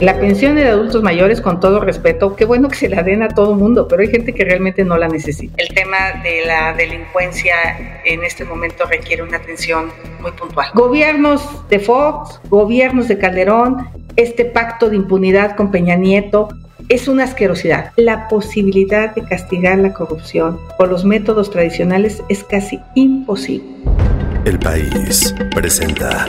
La pensión de adultos mayores, con todo respeto, qué bueno que se la den a todo mundo, pero hay gente que realmente no la necesita. El tema de la delincuencia en este momento requiere una atención muy puntual. Gobiernos de Fox, gobiernos de Calderón, este pacto de impunidad con Peña Nieto, es una asquerosidad. La posibilidad de castigar la corrupción por los métodos tradicionales es casi imposible. El país presenta.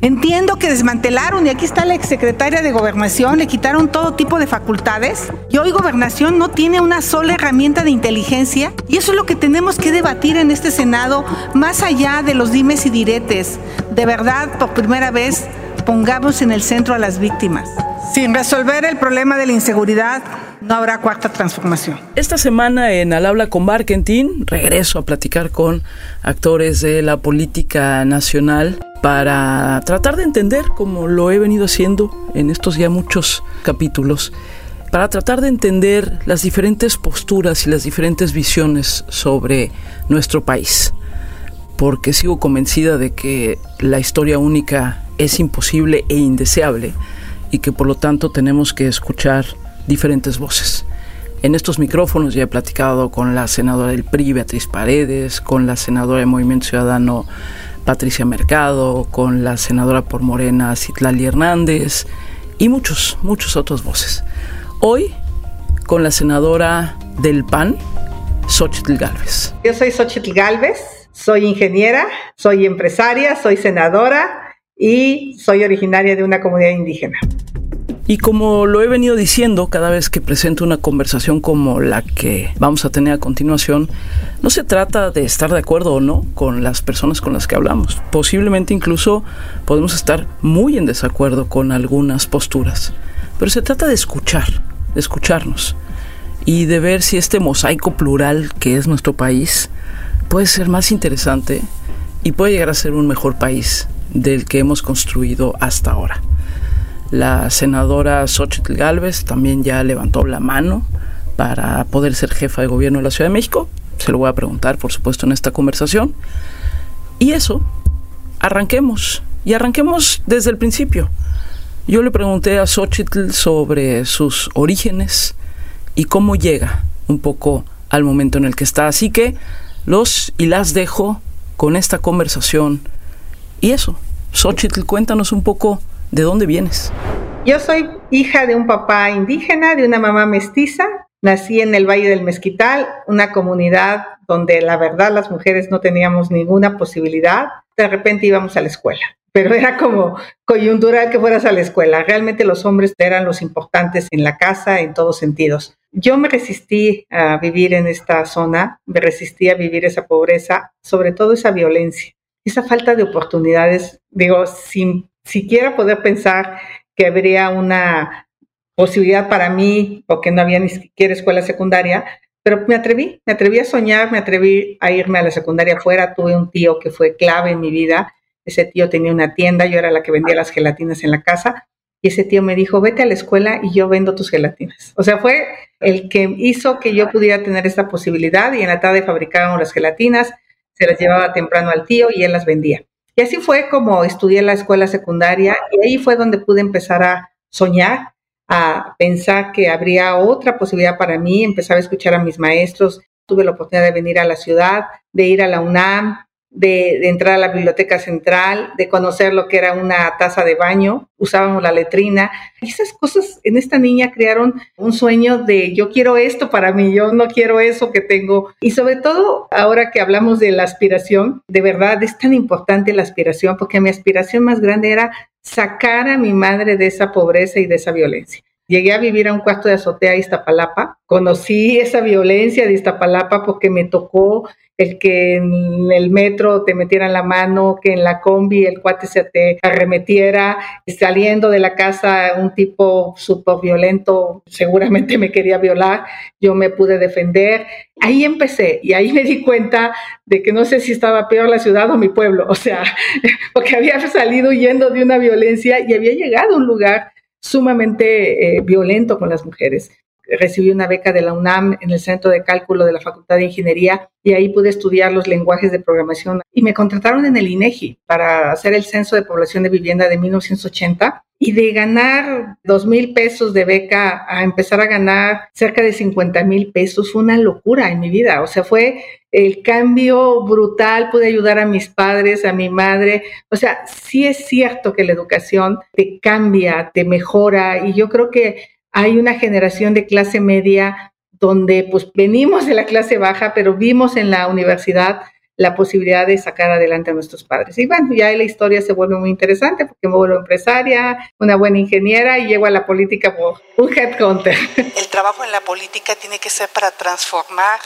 Entiendo que desmantelaron, y aquí está la exsecretaria de Gobernación, le quitaron todo tipo de facultades, y hoy Gobernación no tiene una sola herramienta de inteligencia, y eso es lo que tenemos que debatir en este Senado, más allá de los dimes y diretes. De verdad, por primera vez, pongamos en el centro a las víctimas. Sin resolver el problema de la inseguridad, no habrá cuarta transformación. Esta semana en Al Habla con Barkentin regreso a platicar con actores de la política nacional para tratar de entender, como lo he venido haciendo en estos ya muchos capítulos, para tratar de entender las diferentes posturas y las diferentes visiones sobre nuestro país. Porque sigo convencida de que la historia única es imposible e indeseable y que por lo tanto tenemos que escuchar diferentes voces. En estos micrófonos ya he platicado con la senadora del PRI, Beatriz Paredes, con la senadora del Movimiento Ciudadano, Patricia Mercado, con la senadora por Morena, Citlali Hernández, y muchos, muchos otros voces. Hoy, con la senadora del PAN, Xochitl Galvez. Yo soy Xochitl Galvez, soy ingeniera, soy empresaria, soy senadora y soy originaria de una comunidad indígena. Y como lo he venido diciendo cada vez que presento una conversación como la que vamos a tener a continuación, no se trata de estar de acuerdo o no con las personas con las que hablamos. Posiblemente incluso podemos estar muy en desacuerdo con algunas posturas. Pero se trata de escuchar, de escucharnos y de ver si este mosaico plural que es nuestro país puede ser más interesante y puede llegar a ser un mejor país del que hemos construido hasta ahora. La senadora Xochitl Galvez también ya levantó la mano para poder ser jefa de gobierno de la Ciudad de México. Se lo voy a preguntar, por supuesto, en esta conversación. Y eso, arranquemos. Y arranquemos desde el principio. Yo le pregunté a Xochitl sobre sus orígenes y cómo llega un poco al momento en el que está. Así que los y las dejo con esta conversación. Y eso, Xochitl, cuéntanos un poco ¿De dónde vienes? Yo soy hija de un papá indígena, de una mamá mestiza. Nací en el Valle del Mezquital, una comunidad donde la verdad las mujeres no teníamos ninguna posibilidad. De repente íbamos a la escuela, pero era como coyuntural que fueras a la escuela. Realmente los hombres eran los importantes en la casa en todos sentidos. Yo me resistí a vivir en esta zona, me resistí a vivir esa pobreza, sobre todo esa violencia, esa falta de oportunidades, digo, sin siquiera poder pensar que habría una posibilidad para mí, porque no había ni siquiera escuela secundaria, pero me atreví, me atreví a soñar, me atreví a irme a la secundaria afuera, tuve un tío que fue clave en mi vida, ese tío tenía una tienda, yo era la que vendía las gelatinas en la casa, y ese tío me dijo, vete a la escuela y yo vendo tus gelatinas. O sea, fue el que hizo que yo pudiera tener esta posibilidad y en la tarde fabricábamos las gelatinas, se las llevaba temprano al tío y él las vendía. Y así fue como estudié la escuela secundaria y ahí fue donde pude empezar a soñar, a pensar que habría otra posibilidad para mí, empezaba a escuchar a mis maestros, tuve la oportunidad de venir a la ciudad, de ir a la UNAM, de, entrar a la biblioteca central, de conocer lo que era una taza de baño, usábamos la letrina. Esas cosas en esta niña crearon un sueño de yo quiero esto para mí, yo no quiero eso que tengo. Y sobre todo ahora que hablamos de la aspiración, de verdad es tan importante la aspiración porque mi aspiración más grande era sacar a mi madre de esa pobreza y de esa violencia. Llegué a vivir a un cuarto de azotea de Iztapalapa. Conocí esa violencia de Iztapalapa porque me tocó el que en el metro te metieran la mano, que en la combi el cuate se te arremetiera, saliendo de la casa un tipo súper violento, seguramente me quería violar, yo me pude defender. Ahí empecé y ahí me di cuenta de que no sé si estaba peor la ciudad o mi pueblo, o sea, porque había salido huyendo de una violencia y había llegado a un lugar sumamente eh, violento con las mujeres recibí una beca de la UNAM en el Centro de Cálculo de la Facultad de Ingeniería y ahí pude estudiar los lenguajes de programación. Y me contrataron en el INEGI para hacer el Censo de Población de Vivienda de 1980 y de ganar dos mil pesos de beca a empezar a ganar cerca de 50 mil pesos fue una locura en mi vida. O sea, fue el cambio brutal, pude ayudar a mis padres, a mi madre. O sea, sí es cierto que la educación te cambia, te mejora y yo creo que hay una generación de clase media donde pues venimos de la clase baja, pero vimos en la universidad la posibilidad de sacar adelante a nuestros padres. Y bueno, ya la historia se vuelve muy interesante porque me vuelvo empresaria, una buena ingeniera y llego a la política por un headhunter. El trabajo en la política tiene que ser para transformar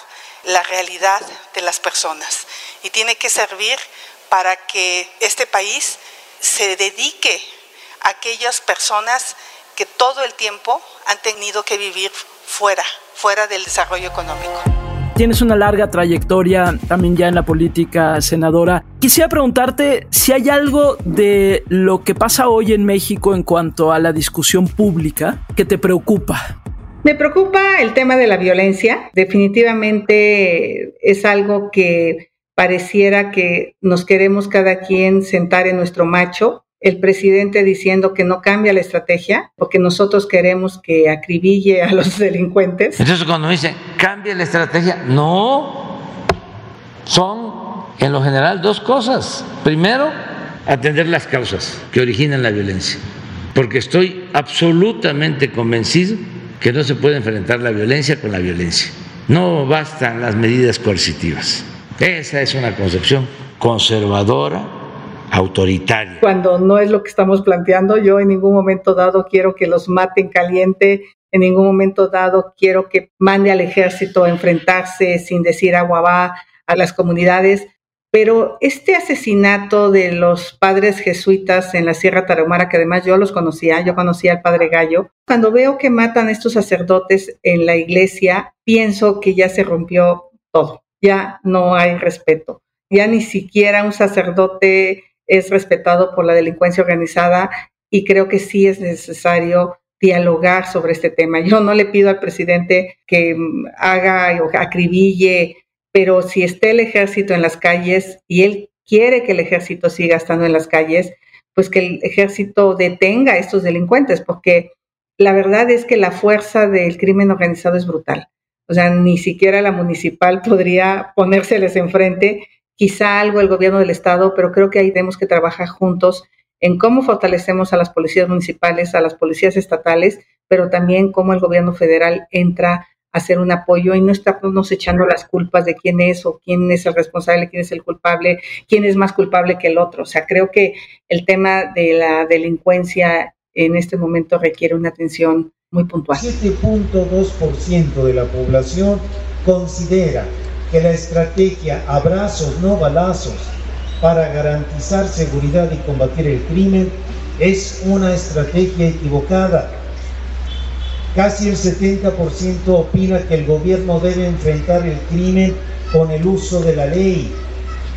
la realidad de las personas y tiene que servir para que este país se dedique a aquellas personas que todo el tiempo han tenido que vivir fuera, fuera del desarrollo económico. Tienes una larga trayectoria también ya en la política, senadora. Quisiera preguntarte si hay algo de lo que pasa hoy en México en cuanto a la discusión pública que te preocupa. Me preocupa el tema de la violencia. Definitivamente es algo que pareciera que nos queremos cada quien sentar en nuestro macho el presidente diciendo que no cambia la estrategia porque nosotros queremos que acribille a los delincuentes. Entonces cuando dice cambia la estrategia, no, son en lo general dos cosas. Primero, atender las causas que originan la violencia, porque estoy absolutamente convencido que no se puede enfrentar la violencia con la violencia. No bastan las medidas coercitivas. Esa es una concepción conservadora autoritario. Cuando no es lo que estamos planteando, yo en ningún momento dado quiero que los maten caliente, en ningún momento dado quiero que mande al ejército a enfrentarse sin decir agua va a las comunidades. Pero este asesinato de los padres jesuitas en la Sierra Tarahumara, que además yo los conocía, yo conocía al padre Gallo, cuando veo que matan a estos sacerdotes en la iglesia, pienso que ya se rompió todo, ya no hay respeto, ya ni siquiera un sacerdote es respetado por la delincuencia organizada y creo que sí es necesario dialogar sobre este tema. Yo no le pido al presidente que haga o acribille, pero si esté el ejército en las calles y él quiere que el ejército siga estando en las calles, pues que el ejército detenga a estos delincuentes, porque la verdad es que la fuerza del crimen organizado es brutal. O sea, ni siquiera la municipal podría ponérseles enfrente quizá algo el gobierno del estado, pero creo que ahí tenemos que trabajar juntos en cómo fortalecemos a las policías municipales, a las policías estatales, pero también cómo el gobierno federal entra a hacer un apoyo y no estarnos echando las culpas de quién es o quién es el responsable, quién es el culpable, quién es más culpable que el otro. O sea, creo que el tema de la delincuencia en este momento requiere una atención muy puntual. 7.2% de la población considera que la estrategia abrazos, no balazos, para garantizar seguridad y combatir el crimen es una estrategia equivocada. Casi el 70% opina que el gobierno debe enfrentar el crimen con el uso de la ley.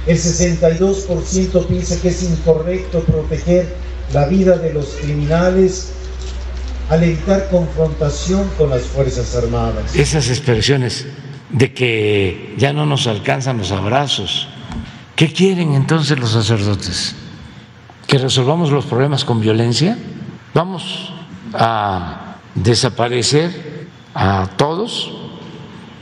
El 62% piensa que es incorrecto proteger la vida de los criminales al evitar confrontación con las Fuerzas Armadas. Esas expresiones de que ya no nos alcanzan los abrazos. ¿Qué quieren entonces los sacerdotes? ¿Que resolvamos los problemas con violencia? ¿Vamos a desaparecer a todos?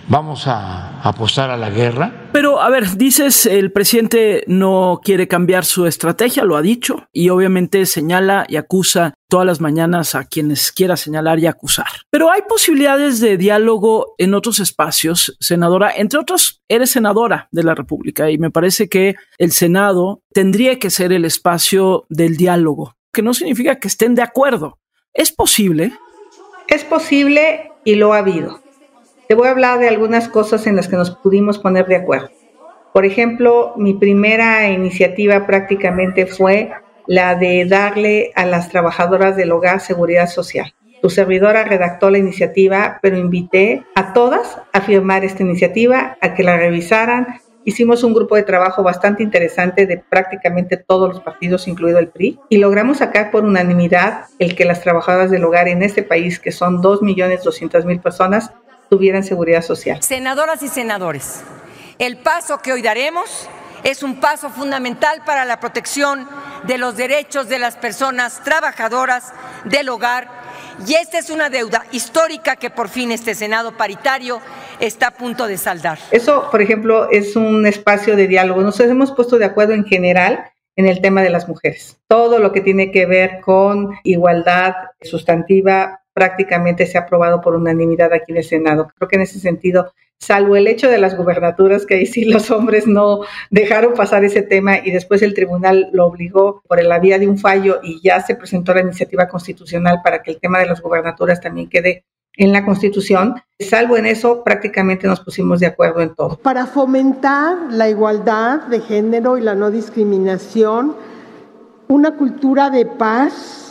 ¿Vamos a apostar a la guerra? Pero, a ver, dices, el presidente no quiere cambiar su estrategia, lo ha dicho, y obviamente señala y acusa todas las mañanas a quienes quiera señalar y acusar. Pero hay posibilidades de diálogo en otros espacios, senadora. Entre otros, eres senadora de la República y me parece que el Senado tendría que ser el espacio del diálogo, que no significa que estén de acuerdo. ¿Es posible? Es posible y lo ha habido. Te voy a hablar de algunas cosas en las que nos pudimos poner de acuerdo. Por ejemplo, mi primera iniciativa prácticamente fue la de darle a las trabajadoras del hogar seguridad social. Tu servidora redactó la iniciativa, pero invité a todas a firmar esta iniciativa, a que la revisaran. Hicimos un grupo de trabajo bastante interesante de prácticamente todos los partidos, incluido el PRI, y logramos sacar por unanimidad el que las trabajadoras del hogar en este país, que son 2.200.000 personas, tuvieran seguridad social. Senadoras y senadores, el paso que hoy daremos es un paso fundamental para la protección de los derechos de las personas trabajadoras del hogar y esta es una deuda histórica que por fin este Senado paritario está a punto de saldar. Eso, por ejemplo, es un espacio de diálogo. Nos hemos puesto de acuerdo en general en el tema de las mujeres. Todo lo que tiene que ver con igualdad sustantiva prácticamente se ha aprobado por unanimidad aquí en el Senado. Creo que en ese sentido, salvo el hecho de las gubernaturas, que ahí sí los hombres no dejaron pasar ese tema y después el tribunal lo obligó por la vía de un fallo y ya se presentó la iniciativa constitucional para que el tema de las gubernaturas también quede en la Constitución. Salvo en eso, prácticamente nos pusimos de acuerdo en todo. Para fomentar la igualdad de género y la no discriminación, una cultura de paz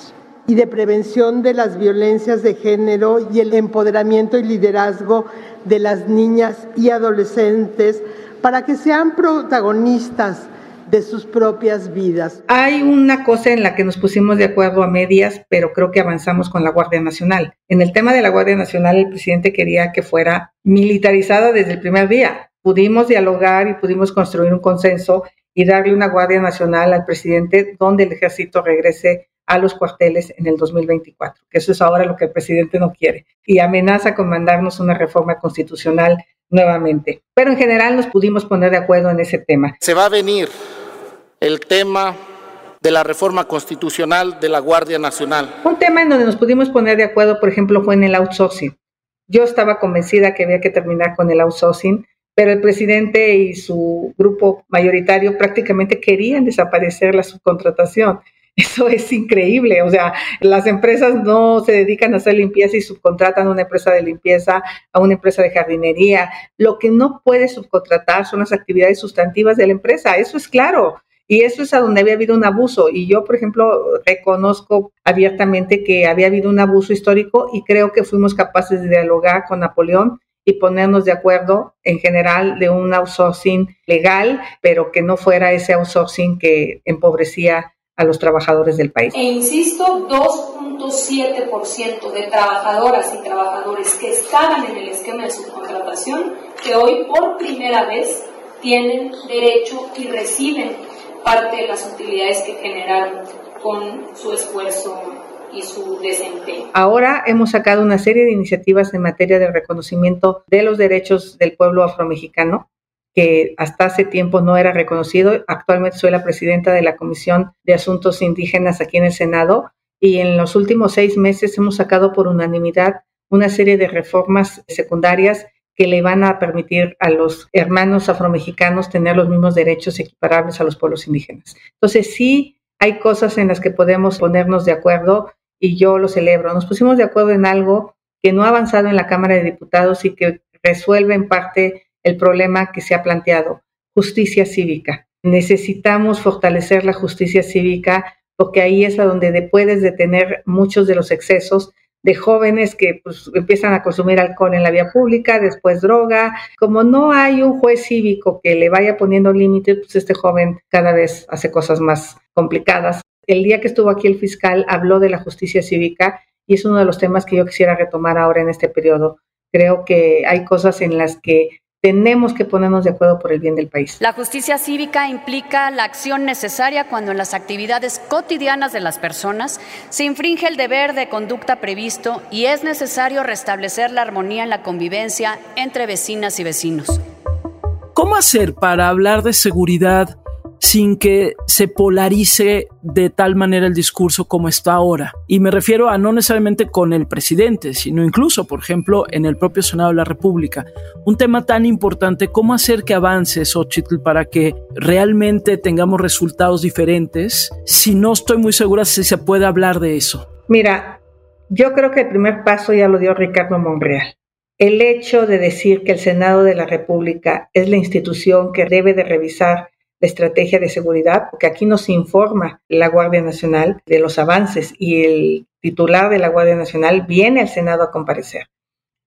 y de prevención de las violencias de género y el empoderamiento y liderazgo de las niñas y adolescentes para que sean protagonistas de sus propias vidas. Hay una cosa en la que nos pusimos de acuerdo a medias, pero creo que avanzamos con la Guardia Nacional. En el tema de la Guardia Nacional, el presidente quería que fuera militarizada desde el primer día. Pudimos dialogar y pudimos construir un consenso y darle una Guardia Nacional al presidente donde el ejército regrese a los cuarteles en el 2024, que eso es ahora lo que el presidente no quiere, y amenaza con mandarnos una reforma constitucional nuevamente. Pero en general nos pudimos poner de acuerdo en ese tema. Se va a venir el tema de la reforma constitucional de la Guardia Nacional. Un tema en donde nos pudimos poner de acuerdo, por ejemplo, fue en el outsourcing. Yo estaba convencida que había que terminar con el outsourcing, pero el presidente y su grupo mayoritario prácticamente querían desaparecer la subcontratación. Eso es increíble. O sea, las empresas no se dedican a hacer limpieza y subcontratan a una empresa de limpieza, a una empresa de jardinería. Lo que no puede subcontratar son las actividades sustantivas de la empresa. Eso es claro. Y eso es a donde había habido un abuso. Y yo, por ejemplo, reconozco abiertamente que había habido un abuso histórico y creo que fuimos capaces de dialogar con Napoleón y ponernos de acuerdo en general de un outsourcing legal, pero que no fuera ese outsourcing que empobrecía a los trabajadores del país. E insisto, 2.7% de trabajadoras y trabajadores que estaban en el esquema de subcontratación, que hoy por primera vez tienen derecho y reciben parte de las utilidades que generaron con su esfuerzo y su desempeño. Ahora hemos sacado una serie de iniciativas en materia de reconocimiento de los derechos del pueblo afromexicano que hasta hace tiempo no era reconocido. Actualmente soy la presidenta de la Comisión de Asuntos Indígenas aquí en el Senado y en los últimos seis meses hemos sacado por unanimidad una serie de reformas secundarias que le van a permitir a los hermanos afromexicanos tener los mismos derechos equiparables a los pueblos indígenas. Entonces sí hay cosas en las que podemos ponernos de acuerdo y yo lo celebro. Nos pusimos de acuerdo en algo que no ha avanzado en la Cámara de Diputados y que resuelve en parte el problema que se ha planteado, justicia cívica. Necesitamos fortalecer la justicia cívica porque ahí es a donde puedes detener muchos de los excesos de jóvenes que pues, empiezan a consumir alcohol en la vía pública, después droga. Como no hay un juez cívico que le vaya poniendo límites, pues este joven cada vez hace cosas más complicadas. El día que estuvo aquí el fiscal habló de la justicia cívica y es uno de los temas que yo quisiera retomar ahora en este periodo. Creo que hay cosas en las que tenemos que ponernos de acuerdo por el bien del país. La justicia cívica implica la acción necesaria cuando en las actividades cotidianas de las personas se infringe el deber de conducta previsto y es necesario restablecer la armonía en la convivencia entre vecinas y vecinos. ¿Cómo hacer para hablar de seguridad sin que se polarice de tal manera el discurso como está ahora. Y me refiero a no necesariamente con el presidente, sino incluso, por ejemplo, en el propio Senado de la República. Un tema tan importante, ¿cómo hacer que avance Xochitl para que realmente tengamos resultados diferentes? Si no estoy muy segura si se puede hablar de eso. Mira, yo creo que el primer paso ya lo dio Ricardo Monreal. El hecho de decir que el Senado de la República es la institución que debe de revisar estrategia de seguridad, porque aquí nos informa la Guardia Nacional de los avances y el titular de la Guardia Nacional viene al Senado a comparecer.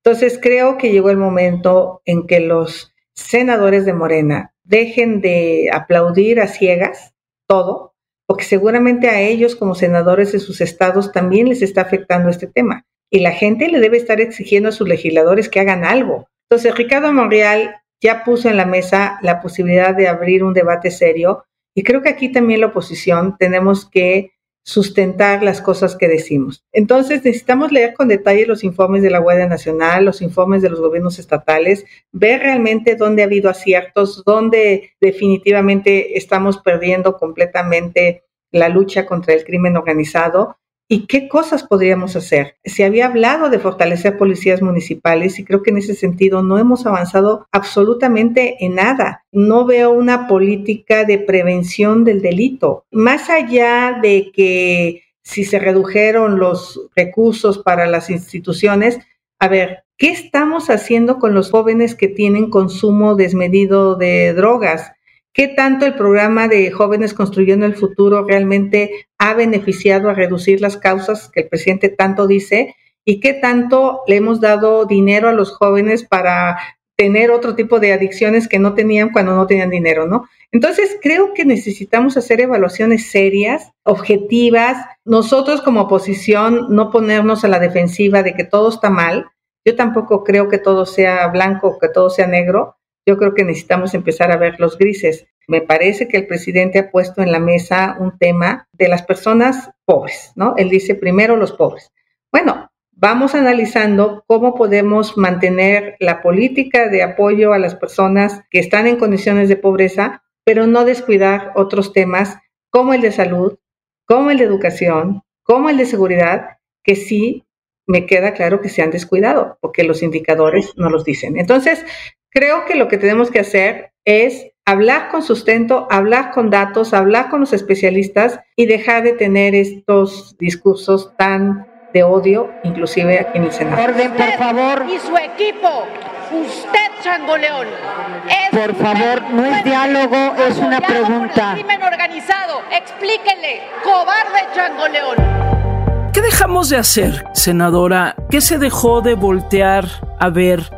Entonces creo que llegó el momento en que los senadores de Morena dejen de aplaudir a ciegas todo, porque seguramente a ellos como senadores de sus estados también les está afectando este tema. Y la gente le debe estar exigiendo a sus legisladores que hagan algo. Entonces, Ricardo Monreal ya puso en la mesa la posibilidad de abrir un debate serio y creo que aquí también la oposición tenemos que sustentar las cosas que decimos. Entonces necesitamos leer con detalle los informes de la Guardia Nacional, los informes de los gobiernos estatales, ver realmente dónde ha habido aciertos, dónde definitivamente estamos perdiendo completamente la lucha contra el crimen organizado ¿Y qué cosas podríamos hacer? Se había hablado de fortalecer policías municipales y creo que en ese sentido no hemos avanzado absolutamente en nada. No veo una política de prevención del delito. Más allá de que si se redujeron los recursos para las instituciones, a ver, ¿qué estamos haciendo con los jóvenes que tienen consumo desmedido de drogas? ¿Qué tanto el programa de Jóvenes Construyendo el Futuro realmente ha beneficiado a reducir las causas que el presidente tanto dice? ¿Y qué tanto le hemos dado dinero a los jóvenes para tener otro tipo de adicciones que no tenían cuando no tenían dinero, ¿no? Entonces, creo que necesitamos hacer evaluaciones serias, objetivas. Nosotros como oposición no ponernos a la defensiva de que todo está mal. Yo tampoco creo que todo sea blanco, que todo sea negro yo creo que necesitamos empezar a ver los grises. Me parece que el presidente ha puesto en la mesa un tema de las personas pobres, ¿no? Él dice primero los pobres. Bueno, vamos analizando cómo podemos mantener la política de apoyo a las personas que están en condiciones de pobreza, pero no descuidar otros temas como el de salud, como el de educación, como el de seguridad, que sí me queda claro que se han descuidado, porque los indicadores no los dicen. Entonces, Creo que lo que tenemos que hacer es hablar con sustento, hablar con datos, hablar con los especialistas y dejar de tener estos discursos tan de odio, inclusive aquí en el Senado. Orden, por favor. Y su equipo, usted, Changoleón. por favor, no es diálogo, es una pregunta. el crimen organizado, explíquele, cobarde Changoleón. ¿Qué dejamos de hacer, senadora? ¿Qué se dejó de voltear a ver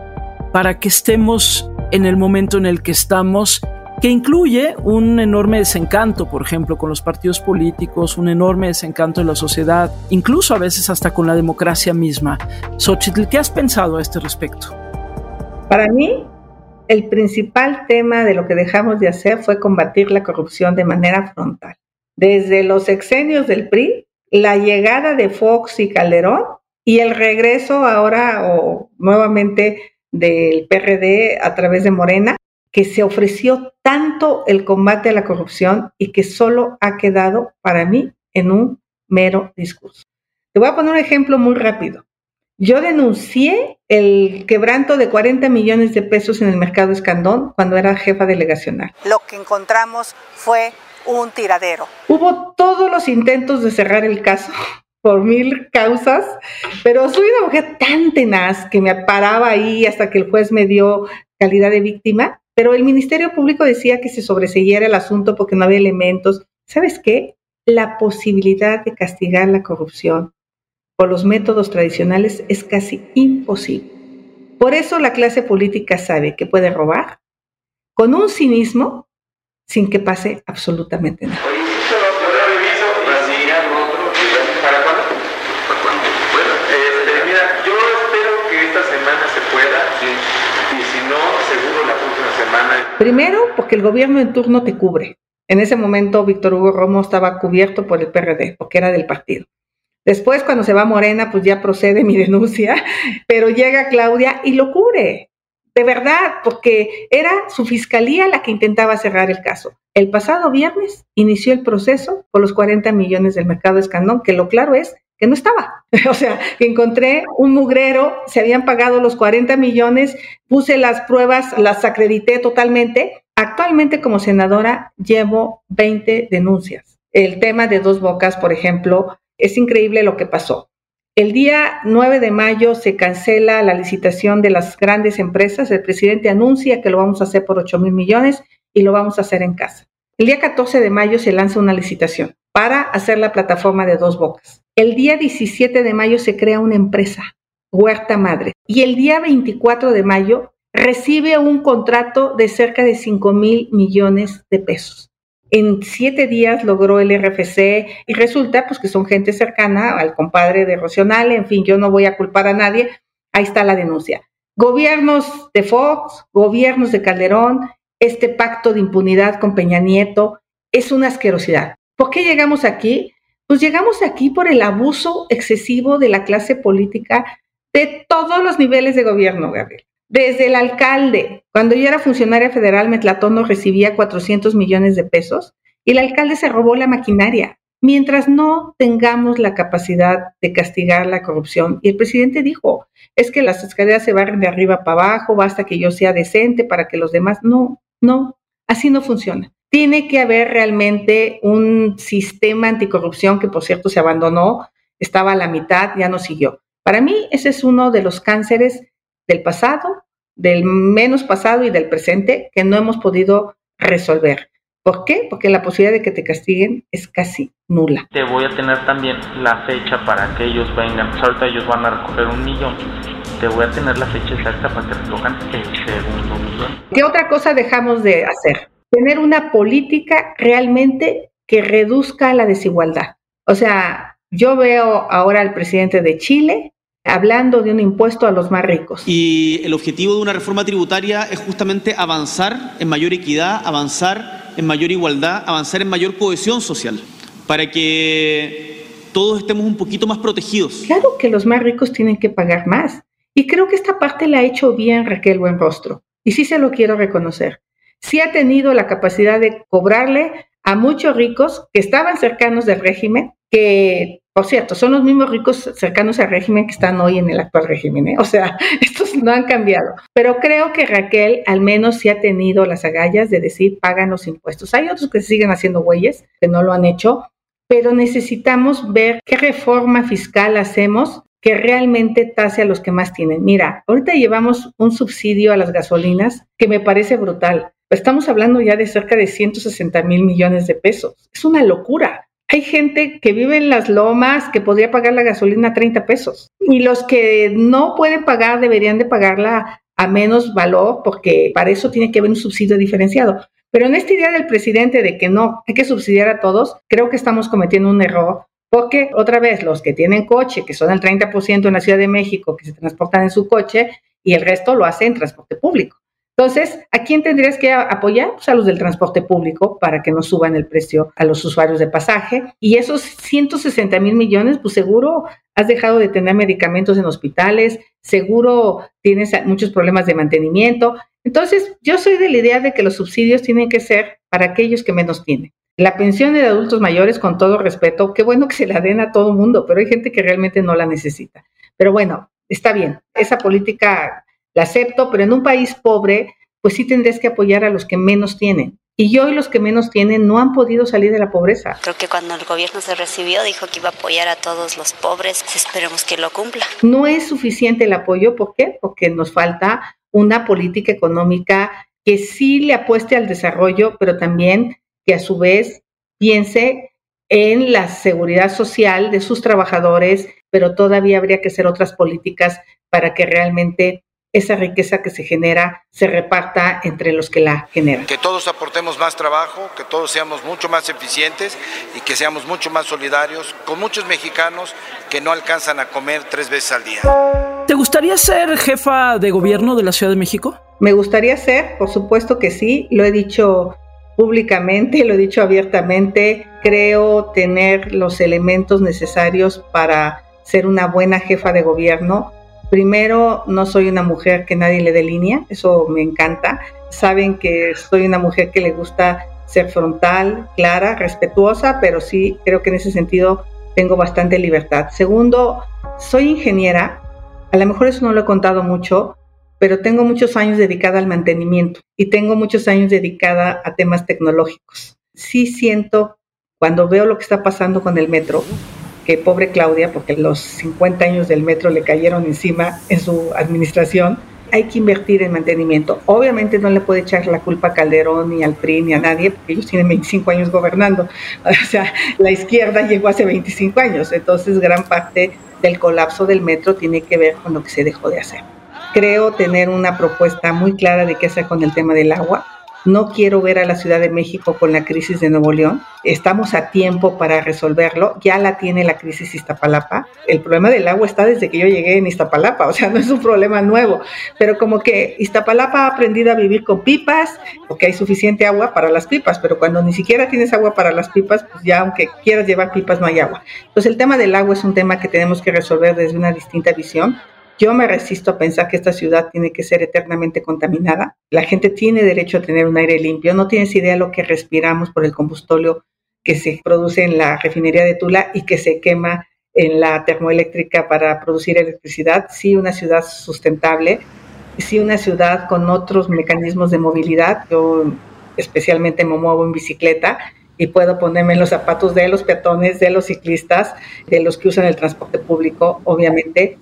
para que estemos en el momento en el que estamos, que incluye un enorme desencanto, por ejemplo, con los partidos políticos, un enorme desencanto en la sociedad, incluso a veces hasta con la democracia misma. Xochitl, ¿qué has pensado a este respecto? Para mí, el principal tema de lo que dejamos de hacer fue combatir la corrupción de manera frontal. Desde los exenios del PRI, la llegada de Fox y Calderón y el regreso ahora o nuevamente del PRD a través de Morena, que se ofreció tanto el combate a la corrupción y que solo ha quedado para mí en un mero discurso. Te voy a poner un ejemplo muy rápido. Yo denuncié el quebranto de 40 millones de pesos en el mercado Escandón cuando era jefa delegacional. Lo que encontramos fue un tiradero. Hubo todos los intentos de cerrar el caso por mil causas, pero soy una mujer tan tenaz que me paraba ahí hasta que el juez me dio calidad de víctima, pero el Ministerio Público decía que se sobreseyera el asunto porque no había elementos. ¿Sabes qué? La posibilidad de castigar la corrupción por los métodos tradicionales es casi imposible. Por eso la clase política sabe que puede robar con un cinismo sin que pase absolutamente nada. Primero, porque el gobierno en turno te cubre. En ese momento, Víctor Hugo Romo estaba cubierto por el PRD, porque era del partido. Después, cuando se va Morena, pues ya procede mi denuncia, pero llega Claudia y lo cubre. De verdad, porque era su fiscalía la que intentaba cerrar el caso. El pasado viernes inició el proceso por los 40 millones del mercado escandón, que lo claro es que no estaba. O sea, encontré un mugrero, se habían pagado los 40 millones, puse las pruebas, las acredité totalmente. Actualmente como senadora llevo 20 denuncias. El tema de dos bocas, por ejemplo, es increíble lo que pasó. El día 9 de mayo se cancela la licitación de las grandes empresas. El presidente anuncia que lo vamos a hacer por 8 mil millones y lo vamos a hacer en casa. El día 14 de mayo se lanza una licitación para hacer la plataforma de dos bocas. El día 17 de mayo se crea una empresa, Huerta Madre. Y el día 24 de mayo recibe un contrato de cerca de 5 mil millones de pesos. En siete días logró el RFC y resulta pues que son gente cercana al compadre de Rocional, en fin, yo no voy a culpar a nadie, ahí está la denuncia. Gobiernos de Fox, gobiernos de Calderón, este pacto de impunidad con Peña Nieto, es una asquerosidad. ¿Por qué llegamos aquí? Pues llegamos aquí por el abuso excesivo de la clase política de todos los niveles de gobierno, Gabriel. Desde el alcalde, cuando yo era funcionaria federal, Metlatono recibía 400 millones de pesos y el alcalde se robó la maquinaria. Mientras no tengamos la capacidad de castigar la corrupción, y el presidente dijo, es que las escaleras se barren de arriba para abajo, basta que yo sea decente para que los demás, no, no, así no funciona. Tiene que haber realmente un sistema anticorrupción que, por cierto, se abandonó, estaba a la mitad, ya no siguió. Para mí, ese es uno de los cánceres del pasado, del menos pasado y del presente que no hemos podido resolver. ¿Por qué? Porque la posibilidad de que te castiguen es casi nula. Te voy a tener también la fecha para que ellos vengan. Ahorita ellos van a recoger un millón. Te voy a tener la fecha exacta para que recojan el segundo millón. ¿Qué otra cosa dejamos de hacer? Tener una política realmente que reduzca la desigualdad. O sea, yo veo ahora al presidente de Chile hablando de un impuesto a los más ricos. Y el objetivo de una reforma tributaria es justamente avanzar en mayor equidad, avanzar en mayor igualdad, avanzar en mayor cohesión social, para que todos estemos un poquito más protegidos. Claro que los más ricos tienen que pagar más. Y creo que esta parte la ha hecho bien Raquel Buenrostro. Y sí se lo quiero reconocer. Sí ha tenido la capacidad de cobrarle a muchos ricos que estaban cercanos del régimen, que por cierto, son los mismos ricos cercanos al régimen que están hoy en el actual régimen. ¿eh? O sea, estos no han cambiado. Pero creo que Raquel al menos sí ha tenido las agallas de decir pagan los impuestos. Hay otros que siguen haciendo güeyes, que no lo han hecho, pero necesitamos ver qué reforma fiscal hacemos que realmente tase a los que más tienen. Mira, ahorita llevamos un subsidio a las gasolinas que me parece brutal. Estamos hablando ya de cerca de 160 mil millones de pesos. Es una locura. Hay gente que vive en las lomas que podría pagar la gasolina a 30 pesos y los que no pueden pagar deberían de pagarla a menos valor porque para eso tiene que haber un subsidio diferenciado. Pero en esta idea del presidente de que no, hay que subsidiar a todos, creo que estamos cometiendo un error porque otra vez los que tienen coche, que son el 30% en la Ciudad de México, que se transportan en su coche y el resto lo hacen en transporte público. Entonces, ¿a quién tendrías que apoyar? Pues a los del transporte público para que no suban el precio a los usuarios de pasaje. Y esos 160 mil millones, pues seguro has dejado de tener medicamentos en hospitales, seguro tienes muchos problemas de mantenimiento. Entonces, yo soy de la idea de que los subsidios tienen que ser para aquellos que menos tienen. La pensión de adultos mayores, con todo respeto, qué bueno que se la den a todo mundo, pero hay gente que realmente no la necesita. Pero bueno, está bien, esa política la acepto, pero en un país pobre, pues sí tendrías que apoyar a los que menos tienen. Y hoy los que menos tienen no han podido salir de la pobreza. Creo que cuando el gobierno se recibió dijo que iba a apoyar a todos los pobres. Esperemos que lo cumpla. No es suficiente el apoyo. ¿Por qué? Porque nos falta una política económica que sí le apueste al desarrollo, pero también que a su vez piense en la seguridad social de sus trabajadores, pero todavía habría que hacer otras políticas para que realmente esa riqueza que se genera se reparta entre los que la generan. Que todos aportemos más trabajo, que todos seamos mucho más eficientes y que seamos mucho más solidarios con muchos mexicanos que no alcanzan a comer tres veces al día. ¿Te gustaría ser jefa de gobierno de la Ciudad de México? Me gustaría ser, por supuesto que sí, lo he dicho públicamente, lo he dicho abiertamente, creo tener los elementos necesarios para ser una buena jefa de gobierno Primero, no soy una mujer que nadie le dé línea, eso me encanta. Saben que soy una mujer que le gusta ser frontal, clara, respetuosa, pero sí creo que en ese sentido tengo bastante libertad. Segundo, soy ingeniera, a lo mejor eso no lo he contado mucho, pero tengo muchos años dedicada al mantenimiento y tengo muchos años dedicada a temas tecnológicos. Sí siento, cuando veo lo que está pasando con el metro, que pobre Claudia, porque los 50 años del metro le cayeron encima en su administración, hay que invertir en mantenimiento. Obviamente no le puede echar la culpa a Calderón ni al PRI ni a nadie, porque ellos tienen 25 años gobernando. O sea, la izquierda llegó hace 25 años, entonces gran parte del colapso del metro tiene que ver con lo que se dejó de hacer. Creo tener una propuesta muy clara de qué hacer con el tema del agua no quiero ver a la Ciudad de México con la crisis de Nuevo León. Estamos a tiempo para resolverlo. Ya la tiene la crisis Iztapalapa. El problema del agua está desde que yo llegué en Iztapalapa, o sea, no es un problema nuevo. Pero como que Iztapalapa ha aprendido a vivir con pipas, porque hay suficiente agua para las pipas, pero cuando ni siquiera tienes agua para las pipas, pues ya aunque quieras llevar pipas no hay agua. Entonces el tema del agua es un tema que tenemos que resolver desde una distinta visión yo me resisto a pensar que esta ciudad tiene que ser eternamente contaminada. La gente tiene derecho a tener un aire limpio. No tienes idea de lo que respiramos por el combustóleo que se produce en la refinería de Tula y que se quema en la termoeléctrica para producir electricidad. Sí, una ciudad sustentable. Sí, una ciudad con otros mecanismos de movilidad. Yo especialmente me muevo en bicicleta y puedo ponerme en los zapatos de los peatones, de los ciclistas, de los que usan el transporte público, obviamente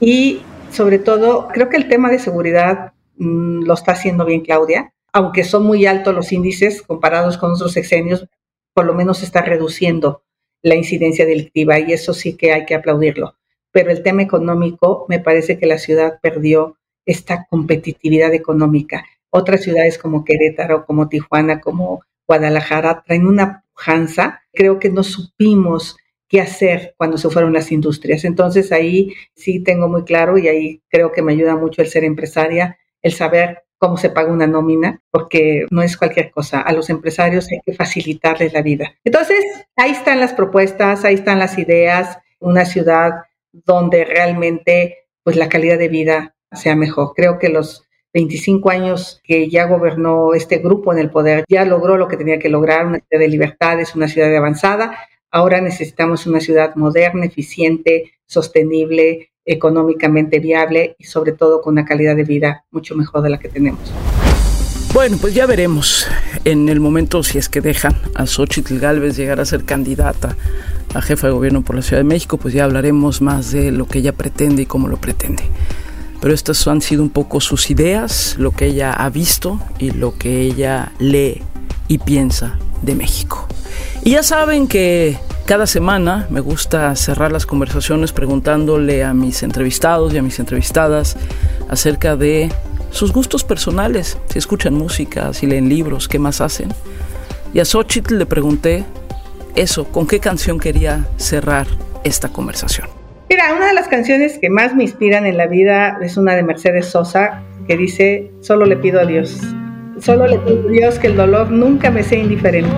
y sobre todo, creo que el tema de seguridad mm, lo está haciendo bien Claudia, aunque son muy altos los índices comparados con otros sexenios, por lo menos está reduciendo la incidencia delictiva y eso sí que hay que aplaudirlo. Pero el tema económico, me parece que la ciudad perdió esta competitividad económica. Otras ciudades como Querétaro, como Tijuana, como Guadalajara traen una pujanza. Creo que no supimos qué hacer cuando se fueron las industrias. Entonces ahí sí tengo muy claro y ahí creo que me ayuda mucho el ser empresaria, el saber cómo se paga una nómina, porque no es cualquier cosa. A los empresarios hay que facilitarles la vida. Entonces, ahí están las propuestas, ahí están las ideas, una ciudad donde realmente pues la calidad de vida sea mejor. Creo que los 25 años que ya gobernó este grupo en el poder, ya logró lo que tenía que lograr, una ciudad de libertades, una ciudad de avanzada, Ahora necesitamos una ciudad moderna, eficiente, sostenible, económicamente viable y sobre todo con una calidad de vida mucho mejor de la que tenemos. Bueno, pues ya veremos en el momento si es que dejan a Xochitl Galvez llegar a ser candidata a jefa de gobierno por la Ciudad de México, pues ya hablaremos más de lo que ella pretende y cómo lo pretende. Pero estas han sido un poco sus ideas, lo que ella ha visto y lo que ella lee y piensa de México. Y ya saben que cada semana me gusta cerrar las conversaciones preguntándole a mis entrevistados y a mis entrevistadas acerca de sus gustos personales, si escuchan música, si leen libros, qué más hacen. Y a Xochitl le pregunté eso, con qué canción quería cerrar esta conversación. Mira, una de las canciones que más me inspiran en la vida es una de Mercedes Sosa que dice, solo le pido a Dios, solo le pido a Dios que el dolor nunca me sea indiferente.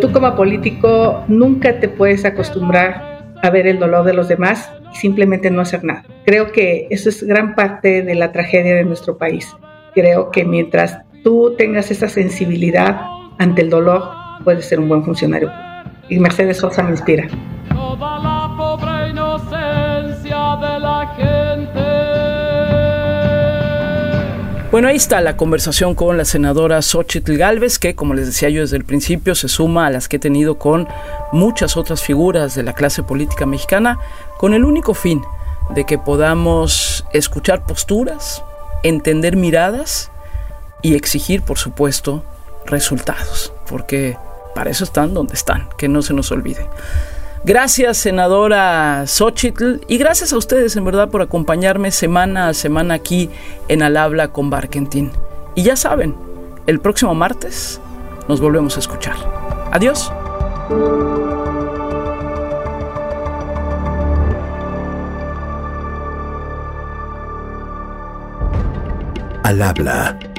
Tú como político nunca te puedes acostumbrar a ver el dolor de los demás y simplemente no hacer nada. Creo que eso es gran parte de la tragedia de nuestro país. Creo que mientras tú tengas esa sensibilidad ante el dolor, puedes ser un buen funcionario. Y Mercedes Sosa me inspira. Toda la pobre inocencia de la gente bueno, ahí está la conversación con la senadora Xochitl Galvez, que como les decía yo desde el principio, se suma a las que he tenido con muchas otras figuras de la clase política mexicana, con el único fin de que podamos escuchar posturas, entender miradas y exigir, por supuesto, resultados, porque para eso están donde están, que no se nos olvide. Gracias, senadora Xochitl, y gracias a ustedes, en verdad, por acompañarme semana a semana aquí en Al Habla con Barkentin. Y ya saben, el próximo martes nos volvemos a escuchar. Adiós. Al habla